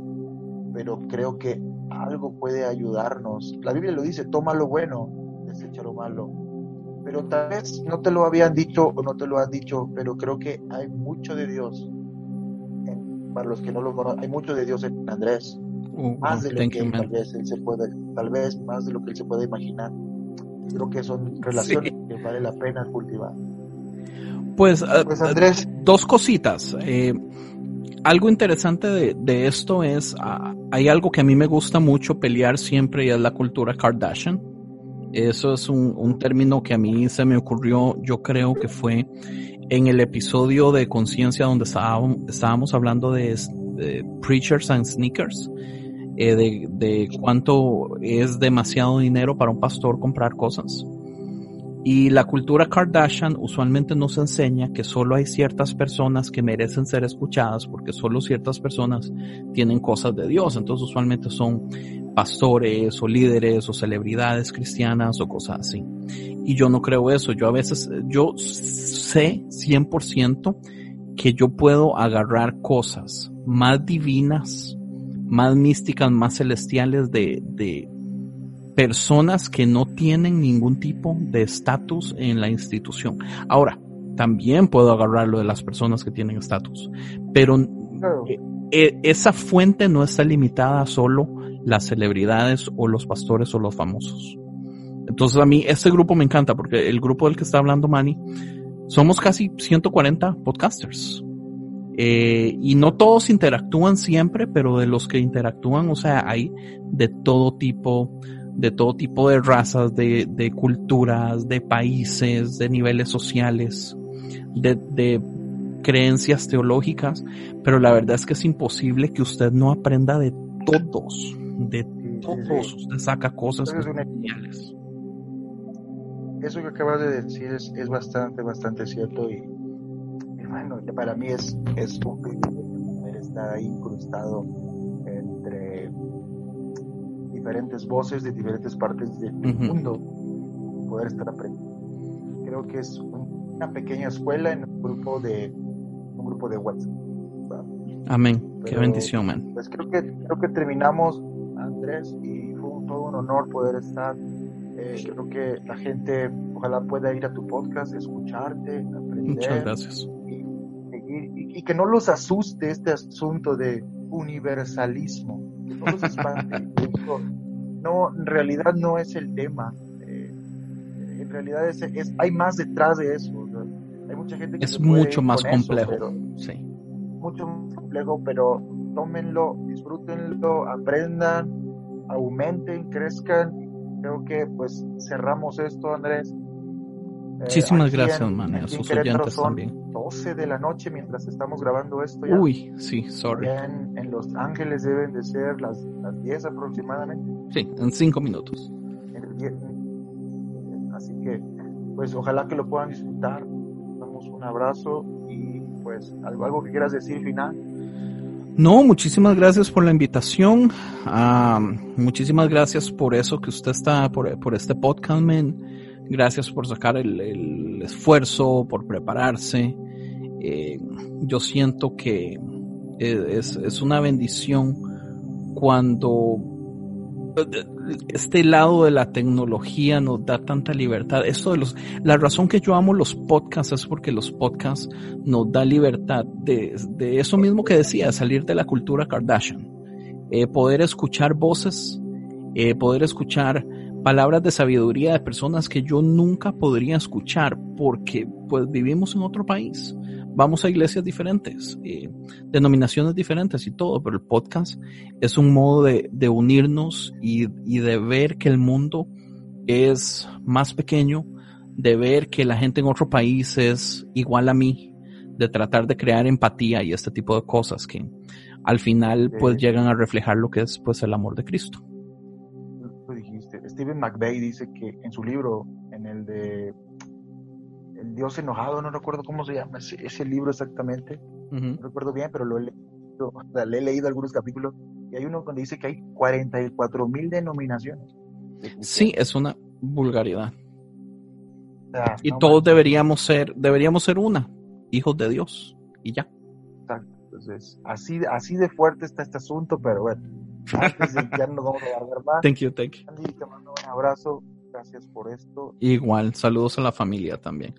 pero creo que algo puede ayudarnos. La Biblia lo dice, toma lo bueno, desecha lo malo. Pero tal vez no te lo habían dicho o no te lo han dicho, pero creo que hay mucho de Dios. para los que no lo conocen, hay mucho de Dios en Andrés. Uh, más de lo que tal vez él se puede, tal vez más de lo que él se puede imaginar. Creo que son relaciones que vale la pena cultivar. Pues, pues Andrés, dos cositas. Eh, algo interesante de, esto es, ah, hay algo que a mí me gusta mucho pelear siempre y es la cultura Kardashian. Eso es un, término que a mí se me ocurrió, yo creo que fue en el episodio de conciencia donde estábamos, hablando de, preachers and sneakers, eh, de, de cuánto es demasiado dinero para un pastor comprar cosas. Y la cultura Kardashian usualmente nos enseña que solo hay ciertas personas que merecen ser escuchadas porque solo ciertas personas tienen cosas de Dios. Entonces usualmente son pastores o líderes o celebridades cristianas o cosas así. Y yo no creo eso. Yo a veces, yo sé 100% que yo puedo agarrar cosas más divinas, más místicas, más celestiales de, de, personas que no tienen ningún tipo de estatus en la institución. Ahora, también puedo agarrarlo de las personas que tienen estatus, pero eh, eh, esa fuente no está limitada a solo las celebridades o los pastores o los famosos. Entonces a mí este grupo me encanta porque el grupo del que está hablando Manny, somos casi 140 podcasters. Eh, y no todos interactúan siempre, pero de los que interactúan, o sea, hay de todo tipo, de todo tipo de razas, de, de culturas, de países, de niveles sociales, de, de creencias teológicas, pero la verdad es que es imposible que usted no aprenda de todos, de todos, usted saca cosas geniales. Eso que acabas de decir es, es bastante, bastante cierto y, bueno, para mí es, es un privilegio estar incrustado diferentes voces de diferentes partes del mundo poder estar aprendiendo. Creo que es una pequeña escuela en un grupo de un grupo de WhatsApp. Amén. Qué bendición, man. Pues creo que creo que terminamos, Andrés, y fue todo un honor poder estar. Eh, creo que la gente ojalá pueda ir a tu podcast, escucharte, aprender. Muchas gracias. Y, y que no los asuste este asunto de universalismo. Que no los [laughs] espante. No, en realidad no es el tema. Eh, en realidad es, es, hay más detrás de eso. Hay mucha gente que es mucho más complejo. sí. Mucho más complejo, pero tómenlo, disfrútenlo, aprendan, aumenten, crezcan. Creo que pues cerramos esto, Andrés. Eh, Muchísimas gracias, man, a sus oyentes también. 12 de la noche mientras estamos grabando esto ya. Uy, sí, sorry. En, en Los Ángeles deben de ser las, las 10 aproximadamente. Sí, en 5 minutos. Así que, pues ojalá que lo puedan disfrutar. Damos un abrazo y pues algo, algo que quieras decir final. No, muchísimas gracias por la invitación. muchísimas gracias por eso que usted está, por, por este podcast, man. Gracias por sacar el, esfuerzo, por prepararse. Eh, yo siento que es, una bendición cuando este lado de la tecnología nos da tanta libertad. Esto de los, la razón que yo amo los podcasts es porque los podcasts nos da libertad de, de eso mismo que decía, salir de la cultura Kardashian, eh, poder escuchar voces, eh, poder escuchar palabras de sabiduría de personas que yo nunca podría escuchar porque pues vivimos en otro país vamos a iglesias diferentes, eh, denominaciones diferentes y todo, pero el podcast es un modo de, de unirnos y, y, de ver que el mundo es más pequeño, de ver que la gente en otro país es igual a mí, de tratar de crear empatía y este tipo de cosas que al final pues llegan a reflejar lo que es pues el amor de Cristo. Stephen McVeigh dice que en su libro, en el de el Dios enojado, no recuerdo cómo se llama ese, libro exactamente, no recuerdo bien, pero lo he leído, le he leído algunos capítulos y hay uno donde dice que hay 44 mil denominaciones. sí, es una vulgaridad. y todos deberíamos ser, deberíamos ser una, hijos de Dios, y ya. Exacto. Entonces, así, así de fuerte está este asunto, pero bueno, antes de [laughs] ya nos vamos a alargar más. Thank you, thank you. Andy, te mando un abrazo, gracias por esto. Igual, saludos a la familia también.